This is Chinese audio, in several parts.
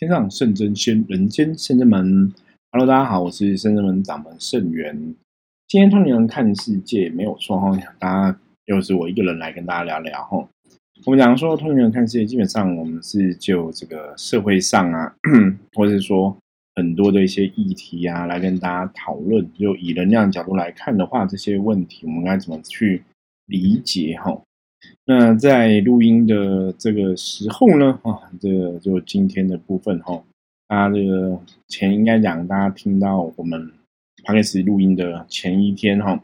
天上圣真仙，人间圣真门。Hello，大家好，我是圣真门掌门圣元。今天通灵人看世界没有错哈，大家又是我一个人来跟大家聊聊哈。我们讲说通灵人看世界，基本上我们是就这个社会上啊，或者是说很多的一些议题啊，来跟大家讨论。就以能量角度来看的话，这些问题我们该怎么去理解哈？那在录音的这个时候呢，啊，这个就今天的部分哈，大家这个前应该讲，大家听到我们开始录音的前一天哈，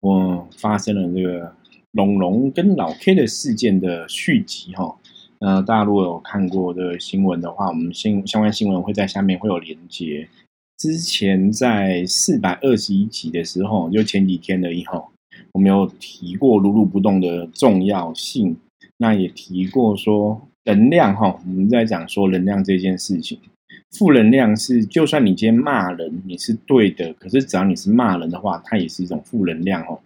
我发生了这个龙龙跟老 K 的事件的续集哈。呃，大家如果有看过的新闻的话，我们新相关新闻会在下面会有连接。之前在四百二十一集的时候，就前几天的以后。我们有提过如如不动的重要性，那也提过说能量哈，我们在讲说能量这件事情，负能量是就算你今天骂人你是对的，可是只要你是骂人的话，它也是一种负能量哦，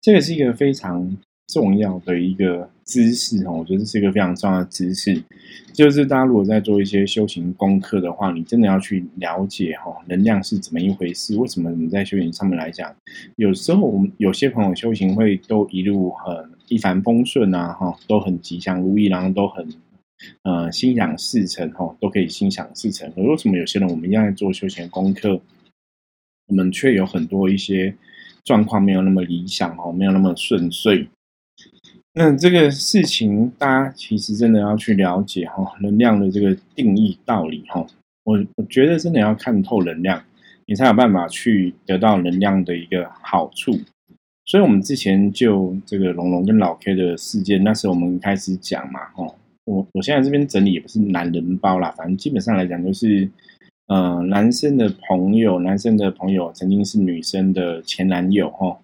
这个是一个非常。重要的一个知识哦，我觉得这是一个非常重要的知识。就是大家如果在做一些修行功课的话，你真的要去了解哈，能量是怎么一回事？为什么你在修行上面来讲，有时候我们有些朋友修行会都一路很一帆风顺啊，哈，都很吉祥如意，然后都很呃心想事成哈，都可以心想事成。可为什么有些人我们一样在做修行功课，我们却有很多一些状况没有那么理想哈，没有那么顺遂？那这个事情，大家其实真的要去了解哈，能量的这个定义道理哈。我我觉得真的要看透能量，你才有办法去得到能量的一个好处。所以，我们之前就这个龙龙跟老 K 的事件，那时候我们开始讲嘛，哦，我我现在这边整理也不是男人包啦，反正基本上来讲，就是呃，男生的朋友，男生的朋友曾经是女生的前男友哈，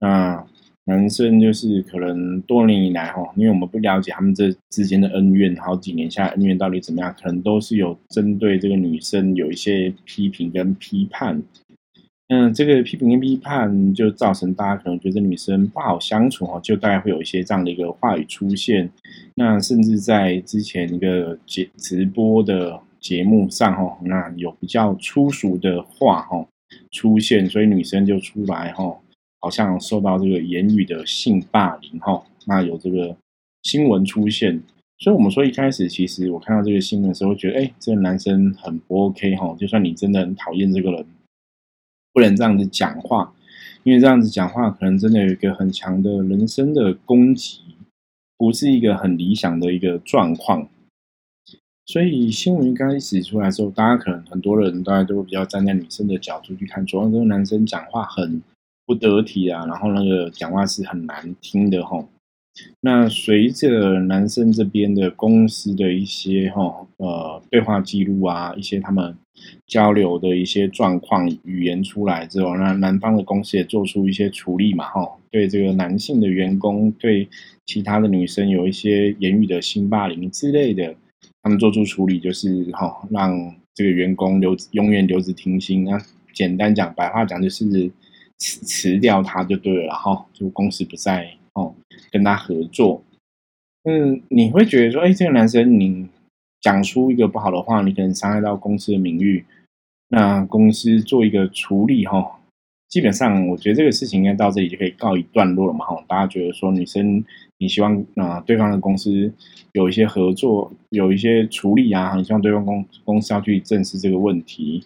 那。男生就是可能多年以来哈，因为我们不了解他们这之间的恩怨，好几年下来恩怨到底怎么样，可能都是有针对这个女生有一些批评跟批判。嗯，这个批评跟批判就造成大家可能觉得女生不好相处哈，就大概会有一些这样的一个话语出现。那甚至在之前一个节直播的节目上哈，那有比较粗俗的话哈出现，所以女生就出来哈。好像受到这个言语的性霸凌哈，那有这个新闻出现，所以我们说一开始其实我看到这个新闻的时候，觉得哎，这个男生很不 OK 哈，就算你真的很讨厌这个人，不能这样子讲话，因为这样子讲话可能真的有一个很强的人生的攻击，不是一个很理想的一个状况。所以新闻刚开始出来的时候，大家可能很多人大家都会比较站在女生的角度去看，主要这个男生讲话很。不得体啊，然后那个讲话是很难听的哈。那随着男生这边的公司的一些哈呃对话记录啊，一些他们交流的一些状况语言出来之后，那男方的公司也做出一些处理嘛哈，对这个男性的员工，对其他的女生有一些言语的性霸凌之类的，他们做出处理，就是哈让这个员工留永远留职停薪。那简单讲，白话讲就是。辞辞掉他就对了，然后就公司不再哦跟他合作。嗯，你会觉得说，哎，这个男生你讲出一个不好的话，你可能伤害到公司的名誉。那公司做一个处理哈，基本上我觉得这个事情应该到这里就可以告一段落了嘛。哈，大家觉得说女生你希望啊对方的公司有一些合作，有一些处理啊，你希望对方公公司要去正视这个问题。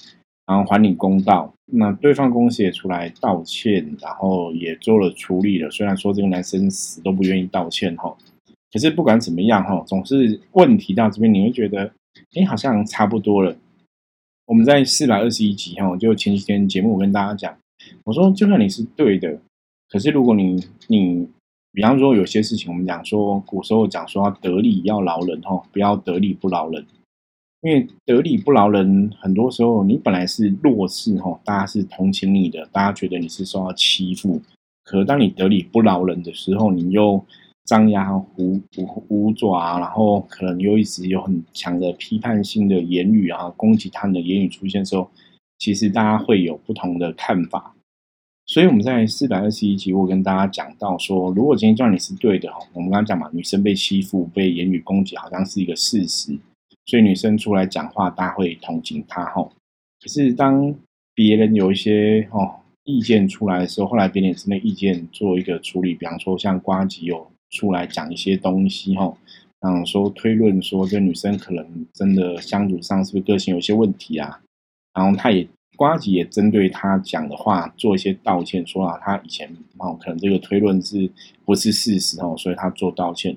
然后还你公道，那对方公司也出来道歉，然后也做了处理了。虽然说这个男生死都不愿意道歉哈，可是不管怎么样哈，总是问题到这边，你会觉得，哎，好像差不多了。我们在四百二十一集哈，就前几天节目我跟大家讲，我说就算你是对的，可是如果你你，比方说有些事情，我们讲说古时候讲说得理要饶人哈，不要得理不饶人。因为得理不饶人，很多时候你本来是弱势哈，大家是同情你的，大家觉得你是受到欺负。可当你得理不饶人的时候，你又张牙舞舞舞爪，然后可能又一直有很强的批判性的言语啊，攻击他们的言语出现的时候，其实大家会有不同的看法。所以我们在四百二十一集，我跟大家讲到说，如果今天叫你是对的哈，我们刚刚讲嘛，女生被欺负、被言语攻击，好像是一个事实。所以女生出来讲话，大家会同情她哈。可是当别人有一些哦意见出来的时候，后来别人是那意见做一个处理，比方说像瓜吉有出来讲一些东西哈，嗯，说推论说这女生可能真的相处上是不是个性有些问题啊？然后他也瓜吉也针对他讲的话做一些道歉，说啊他以前哦可能这个推论是不是事实哦，所以他做道歉。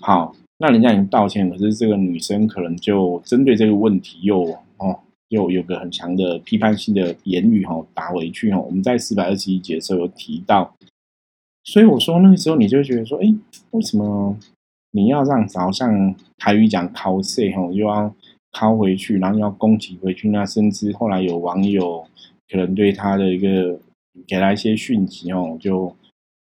好，那人家已经道歉，可是这个女生可能就针对这个问题又哦。又有个很强的批判性的言语哈打回去哈，我们在四百二十一节的时候有提到，所以我说那个时候你就觉得说，哎，为什么你要让早上台语讲敲碎哈，又要敲回去，然后要攻击回去？那甚至后来有网友可能对他的一个给他一些讯息哦，就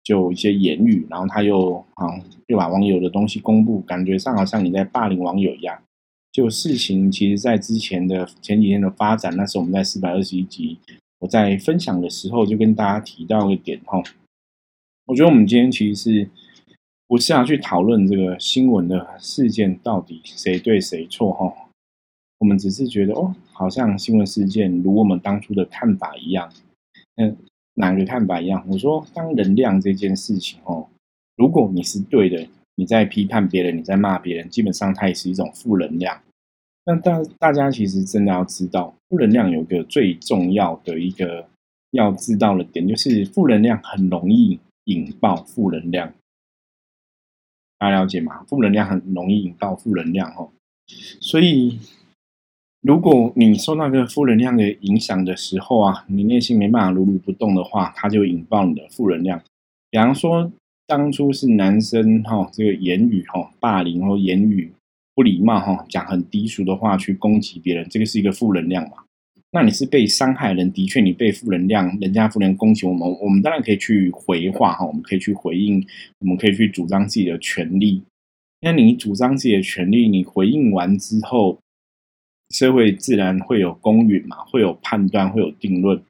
就一些言语，然后他又啊又把网友的东西公布，感觉上好像你在霸凌网友一样。就事情，其实，在之前的前几天的发展，那是我们在四百二十一集我在分享的时候，就跟大家提到一点哈。我觉得我们今天其实是不是要去讨论这个新闻的事件到底谁对谁错哈？我们只是觉得哦，好像新闻事件如我们当初的看法一样。嗯，哪个看法一样？我说，当能量这件事情哦，如果你是对的，你在批判别人，你在骂别人，基本上它也是一种负能量。那大大家其实真的要知道，负能量有个最重要的一个要知道的点，就是负能量很容易引爆负能量。大家了解吗？负能量很容易引爆负能量哦。所以，如果你受到个负能量的影响的时候啊，你内心没办法如如不动的话，它就引爆你的负能量。比方说，当初是男生哈，这个言语哈霸凌或言语。不礼貌哈，讲很低俗的话去攻击别人，这个是一个负能量嘛？那你是被伤害人，的确你被负能量，人家负能攻击我们，我们当然可以去回话哈，我们可以去回应，我们可以去主张自己的权利。那你主张自己的权利，你回应完之后，社会自然会有公允嘛，会有判断，会有定论。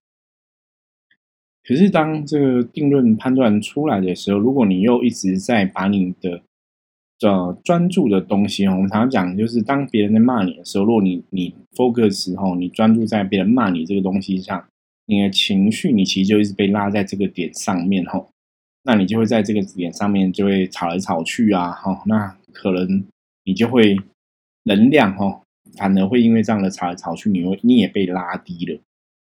可是当这个定论判断出来的时候，如果你又一直在把你的呃，专注的东西，我们常常讲，就是当别人在骂你的时候，如果你你 focus 时候，你专注在别人骂你这个东西上，你的情绪，你其实就一直被拉在这个点上面吼，那你就会在这个点上面就会吵来吵去啊，哈，那可能你就会能量哈，反而会因为这样的吵来吵去，你会你也被拉低了。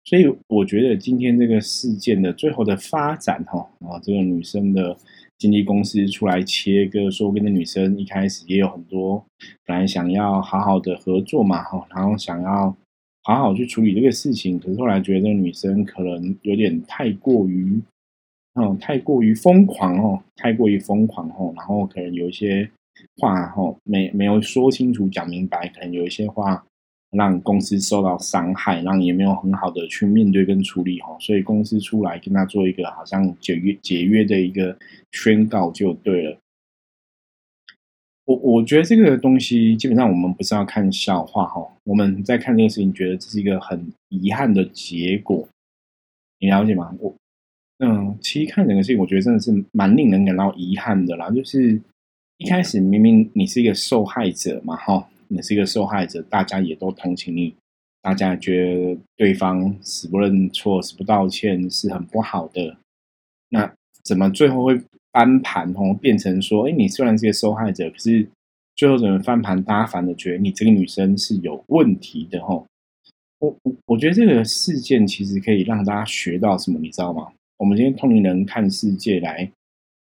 所以我觉得今天这个事件的最后的发展哈，啊，这个女生的。经纪公司出来切割，说跟那女生一开始也有很多本来想要好好的合作嘛，哈，然后想要好好去处理这个事情，可是后来觉得这个女生可能有点太过于，嗯，太过于疯狂哦，太过于疯狂哦，然后可能有一些话哈没没有说清楚讲明白，可能有一些话。让公司受到伤害，让也没有很好的去面对跟处理哈，所以公司出来跟他做一个好像解约解约的一个宣告就对了。我我觉得这个东西基本上我们不是要看笑话哈，我们在看这个事情，觉得这是一个很遗憾的结果，你了解吗？我嗯，其实看整个事情，我觉得真的是蛮令人感到遗憾的啦。就是一开始明明你是一个受害者嘛，哈。你是一个受害者，大家也都同情你，大家觉得对方死不认错、死不道歉是很不好的。那怎么最后会翻盘？哦，变成说，哎，你虽然是个受害者，可是最后怎么翻盘？大家反而觉得你这个女生是有问题的，吼。我我我觉得这个事件其实可以让大家学到什么，你知道吗？我们今天通灵人看世界来。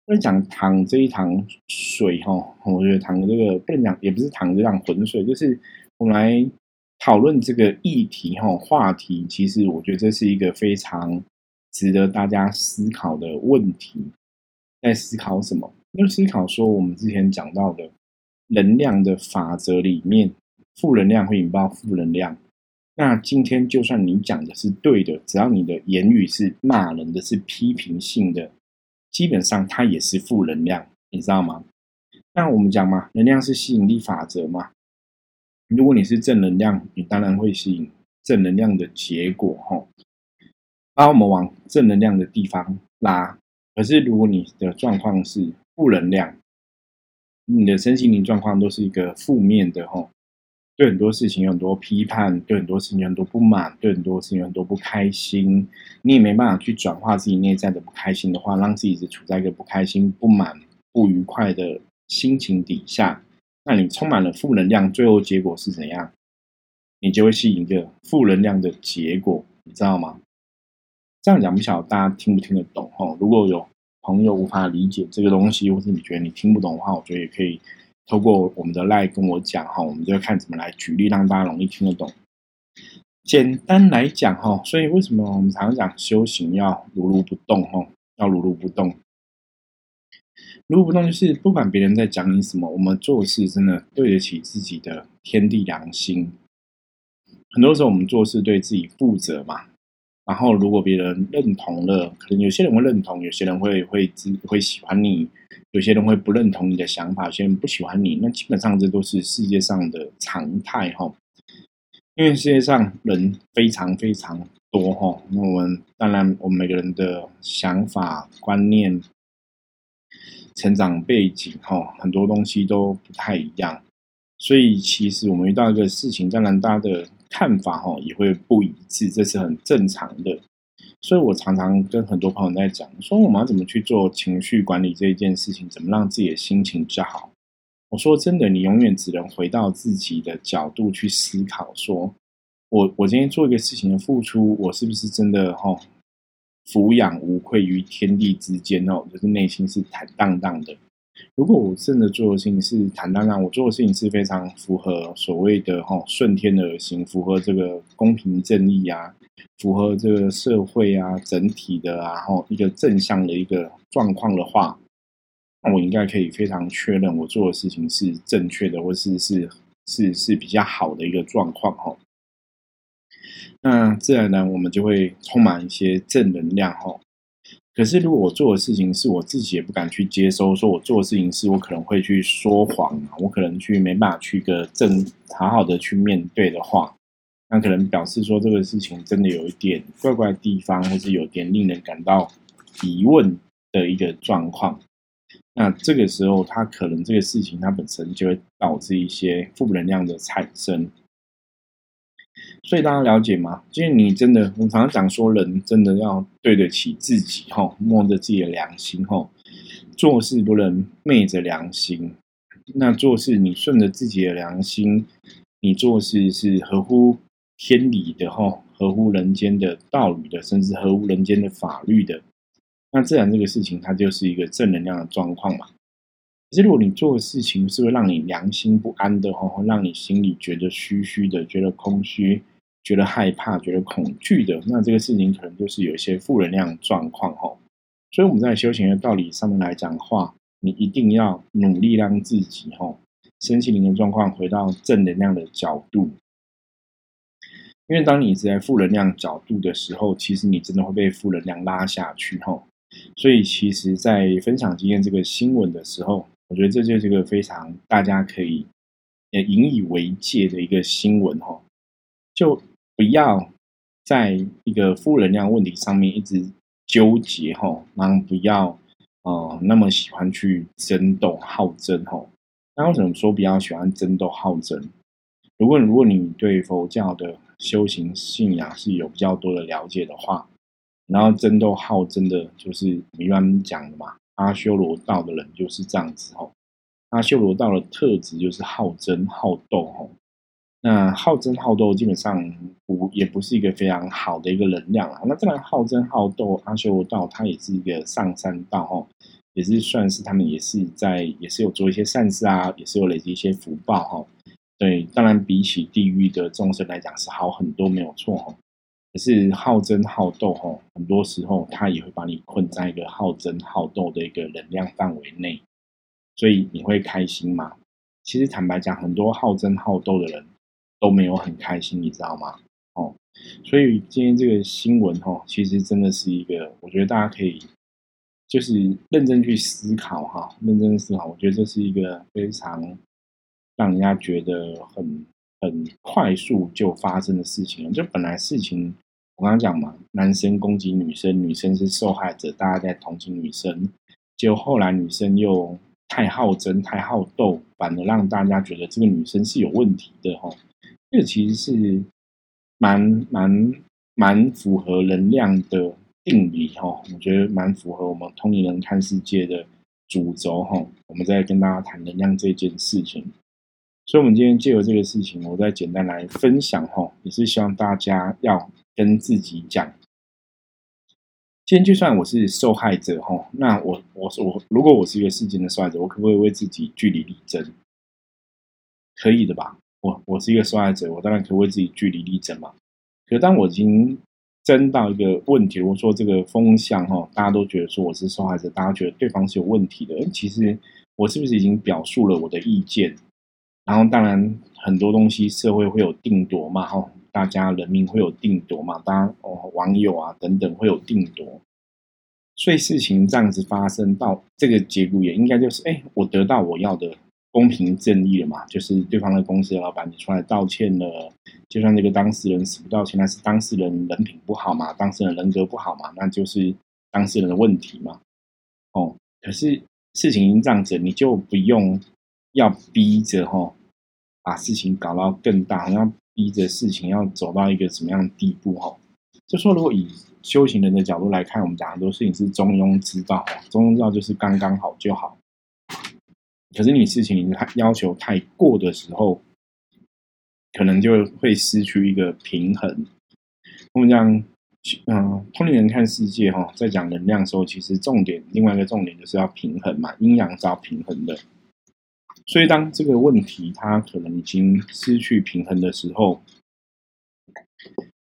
不能讲淌这一塘水哈，我觉得淌这个不能讲，也不是淌这样浑水，就是我们来讨论这个议题哈，话题其实我觉得这是一个非常值得大家思考的问题。在思考什么？在思考说我们之前讲到的能量的法则里面，负能量会引爆负能量。那今天就算你讲的是对的，只要你的言语是骂人的，是批评性的。基本上它也是负能量，你知道吗？那我们讲嘛，能量是吸引力法则嘛。如果你是正能量，你当然会吸引正能量的结果，哈。把我们往正能量的地方拉。可是如果你的状况是负能量，你的身心灵状况都是一个负面的，哈。对很多事情有很多批判，对很多事情有很多不满，对很多事情有很多不开心，你也没办法去转化自己内在的不开心的话，让自己一直处在一个不开心、不满、不愉快的心情底下，那你充满了负能量，最后结果是怎样？你就会吸引一个负能量的结果，你知道吗？这样讲不晓得大家听不听得懂哈？如果有朋友无法理解这个东西，或是你觉得你听不懂的话，我觉得也可以。透过我们的赖跟我讲哈，我们就看怎么来举例，让大家容易听得懂。简单来讲哈，所以为什么我们常常讲修行要如如不动哈？要如如不动，如如不动就是不管别人在讲你什么，我们做事真的对得起自己的天地良心。很多时候我们做事对自己负责嘛。然后，如果别人认同了，可能有些人会认同，有些人会会会会喜欢你，有些人会不认同你的想法，有些人不喜欢你。那基本上这都是世界上的常态哈。因为世界上人非常非常多哈，那我们当然我们每个人的想法、观念、成长背景哈，很多东西都不太一样。所以其实我们遇到一个事情，当然大家的。看法哈也会不一致，这是很正常的。所以我常常跟很多朋友在讲，说我们要怎么去做情绪管理这一件事情，怎么让自己的心情比较好。我说真的，你永远只能回到自己的角度去思考，说我我今天做一个事情的付出，我是不是真的哈俯仰无愧于天地之间哦，就是内心是坦荡荡的。如果我真的做的事情是坦荡荡，我做的事情是非常符合所谓的哈顺天而行，符合这个公平正义啊，符合这个社会啊整体的啊哈一个正向的一个状况的话，那我应该可以非常确认我做的事情是正确的，或是是是是比较好的一个状况哈。那自然呢，我们就会充满一些正能量哈。可是，如果我做的事情是我自己也不敢去接收，说我做的事情是我可能会去说谎，我可能去没办法去个正好好的去面对的话，那可能表示说这个事情真的有一点怪怪的地方，或是有点令人感到疑问的一个状况。那这个时候，它可能这个事情它本身就会导致一些负能量的产生。所以大家了解吗？因为你真的，我常常讲说，人真的要对得起自己，哈，摸着自己的良心，哈，做事不能昧着良心。那做事你顺着自己的良心，你做事是合乎天理的，哈，合乎人间的道理的，甚至合乎人间的法律的，那自然这个事情它就是一个正能量的状况嘛。可是，如果你做的事情是会让你良心不安的，哈，会让你心里觉得虚虚的，觉得空虚，觉得害怕，觉得恐惧的，那这个事情可能就是有一些负能量状况，哈。所以我们在修行的道理上面来讲的话，你一定要努力让自己，哈，身心灵的状况回到正能量的角度。因为当你在负能量角度的时候，其实你真的会被负能量拉下去，哈。所以，其实，在分享今天这个新闻的时候，我觉得这就是一个非常大家可以呃引以为戒的一个新闻哈，就不要在一个负能量问题上面一直纠结吼，然后不要呃那么喜欢去争斗好争吼。那为什么说比较喜欢争斗好争？如果如果你对佛教的修行信仰是有比较多的了解的话，然后争斗好争的，就是一般讲的嘛。阿修罗道的人就是这样子吼，阿修罗道的特质就是好争好斗吼。那好争好斗基本上不也不是一个非常好的一个能量啊。那当然好争好斗，阿修罗道它也是一个上山道哦，也是算是他们也是在也是有做一些善事啊，也是有累积一些福报哈。对，当然比起地狱的众生来讲是好很多，没有错吼。可是好争好斗吼，很多时候他也会把你困在一个好争好斗的一个能量范围内，所以你会开心吗？其实坦白讲，很多好争好斗的人都没有很开心，你知道吗？哦，所以今天这个新闻吼，其实真的是一个，我觉得大家可以就是认真去思考哈，认真思考，我觉得这是一个非常让人家觉得很很快速就发生的事情，就本来事情。我刚刚讲嘛，男生攻击女生，女生是受害者，大家在同情女生。就后来女生又太好争、太好斗，反而让大家觉得这个女生是有问题的哈。这其实是蛮蛮蛮符合能量的定理哈，我觉得蛮符合我们通灵人看世界的主轴哈。我们在跟大家谈能量这件事情，所以，我们今天借由这个事情，我再简单来分享哈，也是希望大家要跟自己讲。今天就算我是受害者哈，那我我我如果我是一个事件的受害者，我可不可以为自己据理力争？可以的吧？我我是一个受害者，我当然可以为自己据理力争嘛。可当我已经争到一个问题，我说这个风向哈，大家都觉得说我是受害者，大家觉得对方是有问题的。其实我是不是已经表述了我的意见？然后当然很多东西社会会有定夺嘛，哈。大家人民会有定夺嘛？当然哦，网友啊等等会有定夺，所以事情这样子发生到这个结果也应该就是，哎，我得到我要的公平正义了嘛？就是对方的公司的老板你出来道歉了，就算这个当事人死不道歉，那是当事人人品不好嘛？当事人人格不好嘛？那就是当事人的问题嘛？哦，可是事情已经这样子，你就不用要逼着哈，把事情搞到更大，好像。逼着事情要走到一个什么样的地步？哈，就说如果以修行人的角度来看，我们讲很多事情是中庸之道，中庸之道就是刚刚好就好。可是你事情你要求太过的时候，可能就会失去一个平衡。我们讲，嗯，通灵人看世界，哈，在讲能量的时候，其实重点另外一个重点就是要平衡嘛，阴阳是要平衡的。所以，当这个问题它可能已经失去平衡的时候，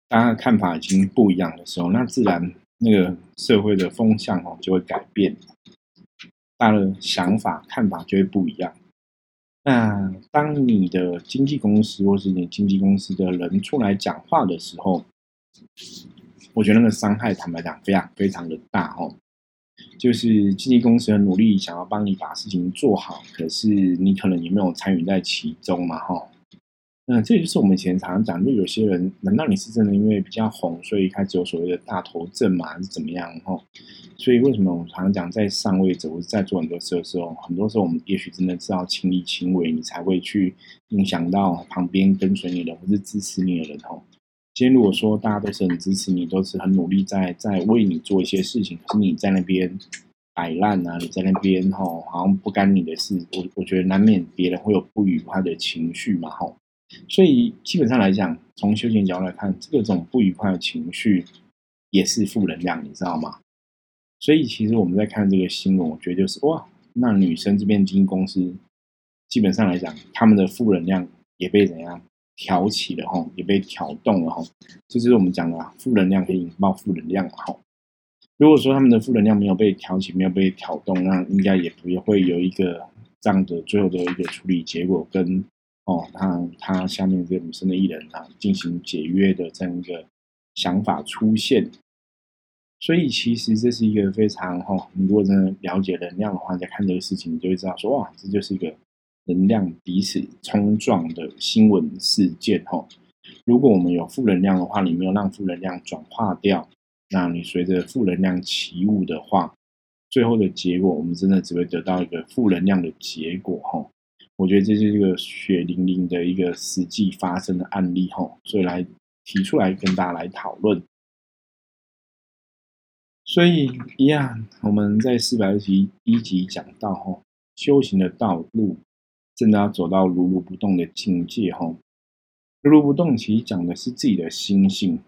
大家的看法已经不一样的时候，那自然那个社会的风向哦就会改变，他的想法看法就会不一样。那当你的经纪公司或是你经纪公司的人出来讲话的时候，我觉得那个伤害，坦白讲，非常非常的大哦。就是经纪公司很努力想要帮你把事情做好，可是你可能也没有参与在其中嘛，哈。那这就是我们以前常常讲，就有些人，难道你是真的因为比较红，所以开始有所谓的大头症嘛，还是怎么样，哈？所以为什么我们常常讲，在上位者或者在做很多事的时候，很多时候我们也许真的是要亲力亲为，你才会去影响到旁边跟随你的或是支持你的人，哈。今天如果说大家都是很支持你，都是很努力在在为你做一些事情，可是你在那边摆烂啊，你在那边吼好像不干你的事，我我觉得难免别人会有不愉快的情绪嘛吼。所以基本上来讲，从修行角度来看，这种不愉快的情绪也是负能量，你知道吗？所以其实我们在看这个新闻，我觉得就是哇，那女生这边经纪公司基本上来讲，他们的负能量也被怎样？挑起了哈，也被挑动了哈，这就是我们讲的负能量可以引爆负能量吼。如果说他们的负能量没有被挑起，没有被挑动，那应该也不会有一个这样的最后的一个处理结果，跟哦他他下面这个女生的艺人啊进行解约的这样一个想法出现。所以其实这是一个非常哈，你如果真的了解能量的话，你在看这个事情，你就会知道说哇，这就是一个。能量彼此冲撞的新闻事件，哈，如果我们有负能量的话，你没有让负能量转化掉，那你随着负能量起舞的话，最后的结果，我们真的只会得到一个负能量的结果，哈。我觉得这是一个血淋淋的一个实际发生的案例，吼，所以来提出来跟大家来讨论。所以一样，我们在四百二十一集讲到，哈，修行的道路。真的要走到如如不动的境界，哈，如如不动其实讲的是自己的心性。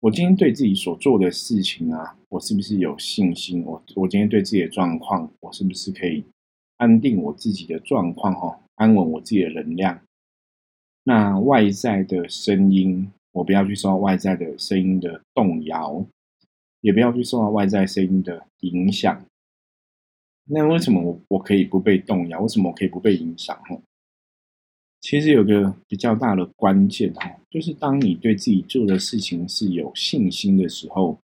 我今天对自己所做的事情啊，我是不是有信心？我我今天对自己的状况，我是不是可以安定我自己的状况？哈，安稳我自己的能量。那外在的声音，我不要去受到外在的声音的动摇，也不要去受到外在声音的影响。那为什么我我可以不被动摇？为什么我可以不被影响？哈，其实有个比较大的关键哈，就是当你对自己做的事情是有信心的时候，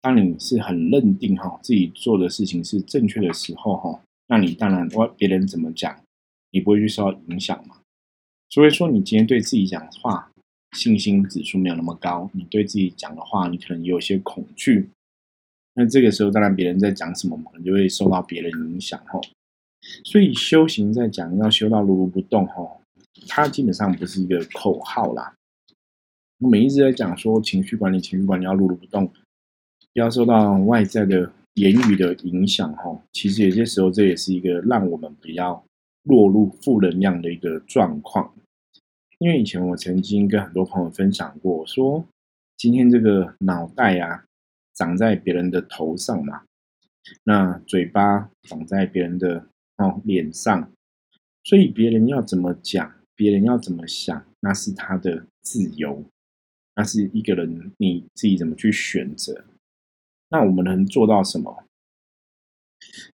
当你是很认定哈自己做的事情是正确的时候哈，那你当然我别人怎么讲，你不会去受到影响嘛。所以说，你今天对自己讲话信心指数没有那么高，你对自己讲的话，你可能有些恐惧。那这个时候，当然别人在讲什么，可能就会受到别人影响哈。所以修行在讲要修到如如不动哈，它基本上不是一个口号啦。我们一直在讲说情绪管理，情绪管理要如如不动，不要受到外在的言语的影响哈。其实有些时候这也是一个让我们比较落入负能量的一个状况。因为以前我曾经跟很多朋友分享过，说今天这个脑袋啊长在别人的头上嘛，那嘴巴长在别人的哦脸上，所以别人要怎么讲，别人要怎么想，那是他的自由。那是一个人你自己怎么去选择？那我们能做到什么？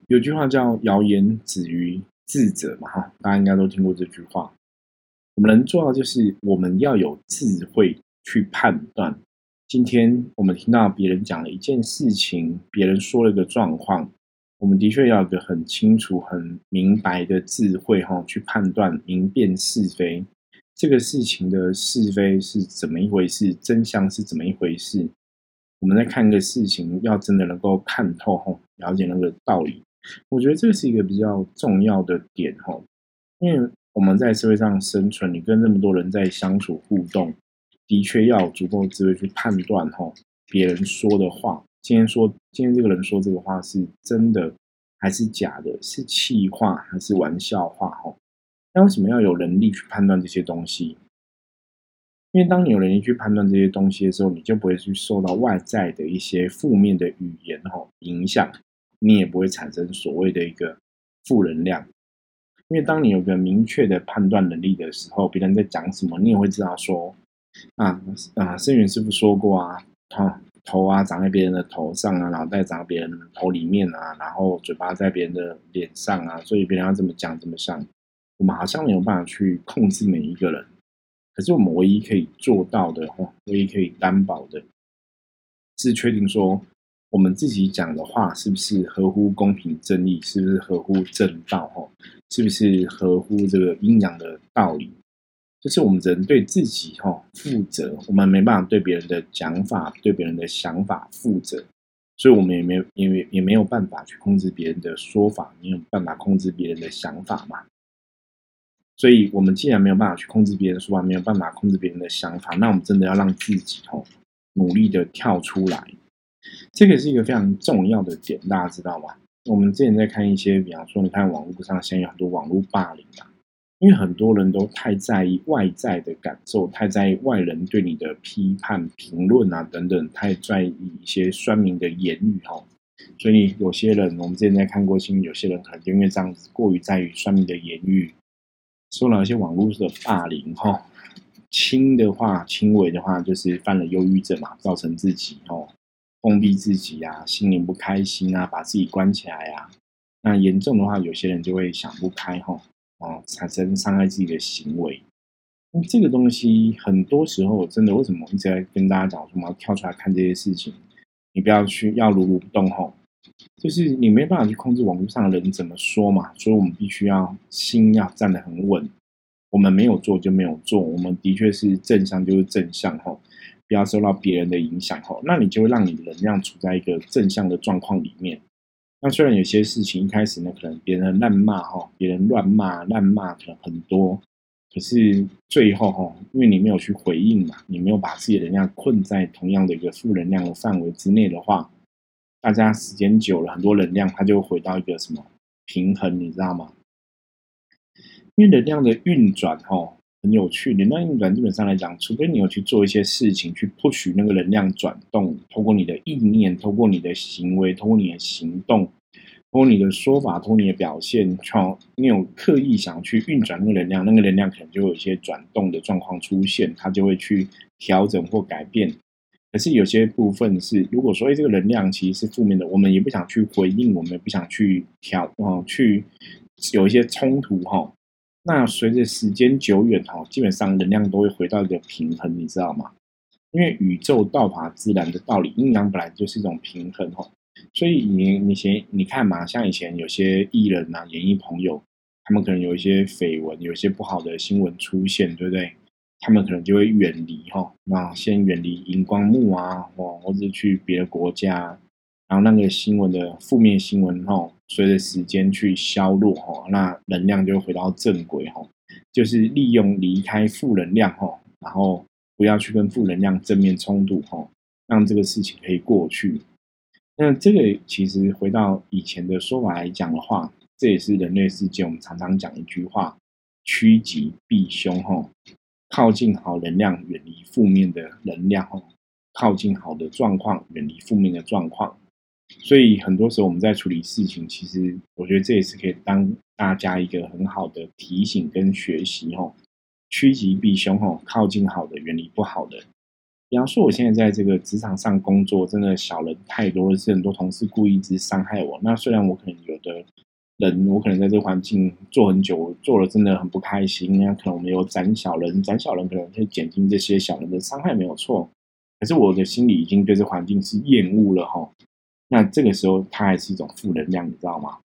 有句话叫“谣言止于智者”嘛，哈，大家应该都听过这句话。我们能做到就是我们要有智慧去判断。今天我们听到别人讲了一件事情，别人说了一个状况，我们的确要有个很清楚、很明白的智慧，哈，去判断、明辨是非。这个事情的是非是怎么一回事？真相是怎么一回事？我们在看一个事情，要真的能够看透吼，了解那个道理，我觉得这是一个比较重要的点吼。因为我们在社会上生存，你跟那么多人在相处互动，的确要有足够智慧去判断吼，别人说的话，今天说今天这个人说这个话是真的还是假的？是气话还是玩笑话？吼。那为什么要有能力去判断这些东西？因为当你有能力去判断这些东西的时候，你就不会去受到外在的一些负面的语言哈影响，你也不会产生所谓的一个负能量。因为当你有个明确的判断能力的时候，别人在讲什么，你也会知道说啊啊，圣元师傅说过啊，头头啊长在别人的头上啊，脑袋长在别人头里面啊，然后嘴巴在别人的脸上啊，所以别人要怎么讲怎么想。我们好像没有办法去控制每一个人，可是我们唯一可以做到的，哈，唯一可以担保的，是确定说我们自己讲的话是不是合乎公平正义，是不是合乎正道，哈，是不是合乎这个阴阳的道理？就是我们人对自己，哈，负责。我们没办法对别人的讲法、对别人的想法负责，所以我们也没有，也没也没有办法去控制别人的说法，没有办法控制别人的想法嘛。所以，我们既然没有办法去控制别人说话，没有办法控制别人的想法，那我们真的要让自己吼努力的跳出来。这个是一个非常重要的点，大家知道吗？我们之前在看一些，比方说，你看网络上现在有很多网络霸凌啊，因为很多人都太在意外在的感受，太在意外人对你的批判、评论啊等等，太在意一些酸民的言语哈。所以有些人，我们之前在看过新闻，有些人可能就因为这样子过于在意酸民的言语。受了一些网络的霸凌哈，轻的话、轻微的话，就是犯了忧郁症嘛，造成自己哦封闭自己啊，心灵不开心啊，把自己关起来啊。那严重的话，有些人就会想不开哈，哦，产生伤害自己的行为。那这个东西很多时候真的，为什么一直在跟大家讲说，我们要跳出来看这些事情？你不要去要如如不动吼。就是你没办法去控制网络上的人怎么说嘛，所以我们必须要心要站得很稳。我们没有做就没有做，我们的确是正向就是正向吼，不要受到别人的影响吼，那你就会让你的能量处在一个正向的状况里面。那虽然有些事情一开始呢，可能别人乱骂吼，别人乱骂乱骂可能很多，可是最后吼，因为你没有去回应嘛，你没有把自己的能量困在同样的一个负能量的范围之内的话。大家时间久了，很多能量它就回到一个什么平衡，你知道吗？因为能量的运转，哈，很有趣。能量运转基本上来讲，除非你有去做一些事情去 push 那个能量转动，通过你的意念，通过你的行为，通过你的行动，通过你的说法，通过你的表现，创你有刻意想去运转那个能量，那个能量可能就有一些转动的状况出现，它就会去调整或改变。可是有些部分是，如果说哎，这个能量其实是负面的，我们也不想去回应，我们也不想去调啊，去有一些冲突哈。那随着时间久远哈，基本上能量都会回到一个平衡，你知道吗？因为宇宙道法自然的道理，阴阳本来就是一种平衡哈。所以你你先你看嘛，像以前有些艺人呐、演艺朋友，他们可能有一些绯闻，有一些不好的新闻出现，对不对？他们可能就会远离哈，那先远离荧光幕啊，或或者去别的国家，然后那个新闻的负面新闻哈，随着时间去消落哈，那能量就回到正轨哈，就是利用离开负能量哈，然后不要去跟负能量正面冲突哈，让这个事情可以过去。那这个其实回到以前的说法来讲的话，这也是人类世界我们常常讲一句话：趋吉避凶哈，靠近好能量，远离负面的能量哦，靠近好的状况，远离负面的状况。所以很多时候我们在处理事情，其实我觉得这也是可以当大家一个很好的提醒跟学习哈，趋吉避凶哈，靠近好的，远离不好的。比方说，我现在在这个职场上工作，真的小人太多了，是很多同事故意一直伤害我。那虽然我可能有的人，我可能在这个环境做很久，做了真的很不开心。那可能我们有斩小人，斩小人可能可以减轻这些小人的伤害，没有错。可是我的心里已经对这环境是厌恶了哈。那这个时候，它还是一种负能量，你知道吗？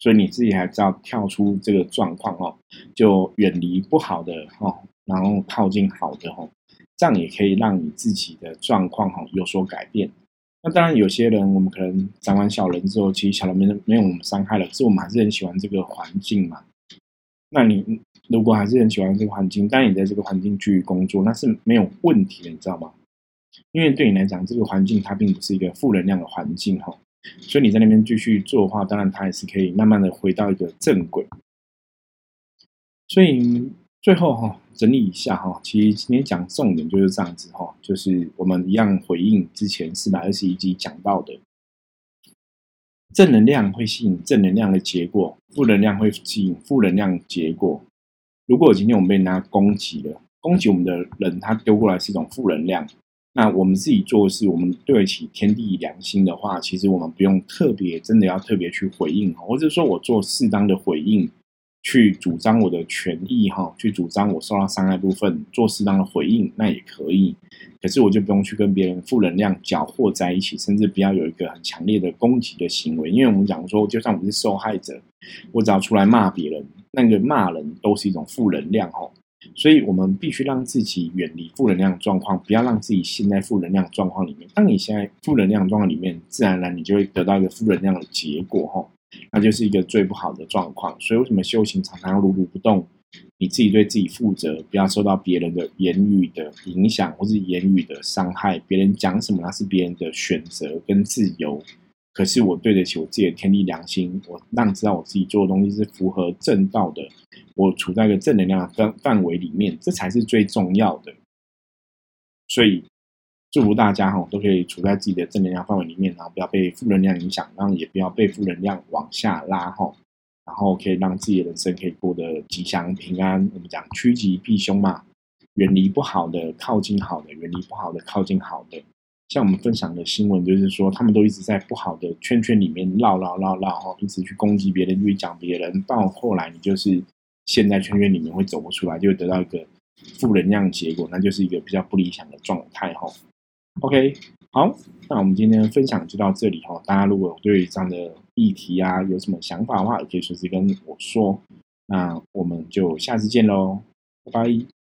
所以你自己还是要跳出这个状况哦，就远离不好的哈，然后靠近好的哈。这样也可以让你自己的状况哈有所改变。那当然，有些人我们可能斩完小人之后，其实小人没没有我们伤害了，可是我们还是很喜欢这个环境嘛。那你如果还是很喜欢这个环境，但你在这个环境继续工作，那是没有问题的，你知道吗？因为对你来讲，这个环境它并不是一个负能量的环境哈，所以你在那边继续做的话，当然它也是可以慢慢的回到一个正轨。所以最后哈。整理一下哈，其实今天讲重点就是这样子哈，就是我们一样回应之前四百二十一集讲到的，正能量会吸引正能量的结果，负能量会吸引负能量结果。如果今天我们被人家攻击了，攻击我们的人他丢过来是一种负能量，那我们自己做的是我们对得起天地良心的话，其实我们不用特别真的要特别去回应，或者说我做适当的回应。去主张我的权益哈，去主张我受到伤害部分做适当的回应，那也可以。可是我就不用去跟别人负能量搅和在一起，甚至不要有一个很强烈的攻击的行为。因为我们讲说，就算我是受害者，我只要出来骂别人，那个骂人都是一种负能量哈。所以我们必须让自己远离负能量状况，不要让自己陷在负能量状况里面。当你现在负能量状况里面，自然而然你就会得到一个负能量的结果哈。那就是一个最不好的状况，所以为什么修行常常要如如不动？你自己对自己负责，不要受到别人的言语的影响，或是言语的伤害。别人讲什么那是别人的选择跟自由，可是我对得起我自己的天地良心，我让知道我自己做的东西是符合正道的，我处在一个正能量的范范围里面，这才是最重要的。所以。祝福大家哈，都可以处在自己的正能量范围里面，然后不要被负能量影响，然后也不要被负能量往下拉哈，然后可以让自己的人生可以过得吉祥平安。我们讲趋吉避凶嘛，远离不好的，靠近好的；远离不好的，靠近好的。像我们分享的新闻，就是说他们都一直在不好的圈圈里面绕绕绕绕哈，一直去攻击别人，去讲别人，到后来你就是陷在圈圈里面会走不出来，就会得到一个负能量结果，那就是一个比较不理想的状态哈。OK，好，那我们今天分享就到这里哈。大家如果对这样的议题啊有什么想法的话，也可以随时跟我说。那我们就下次见喽，拜拜。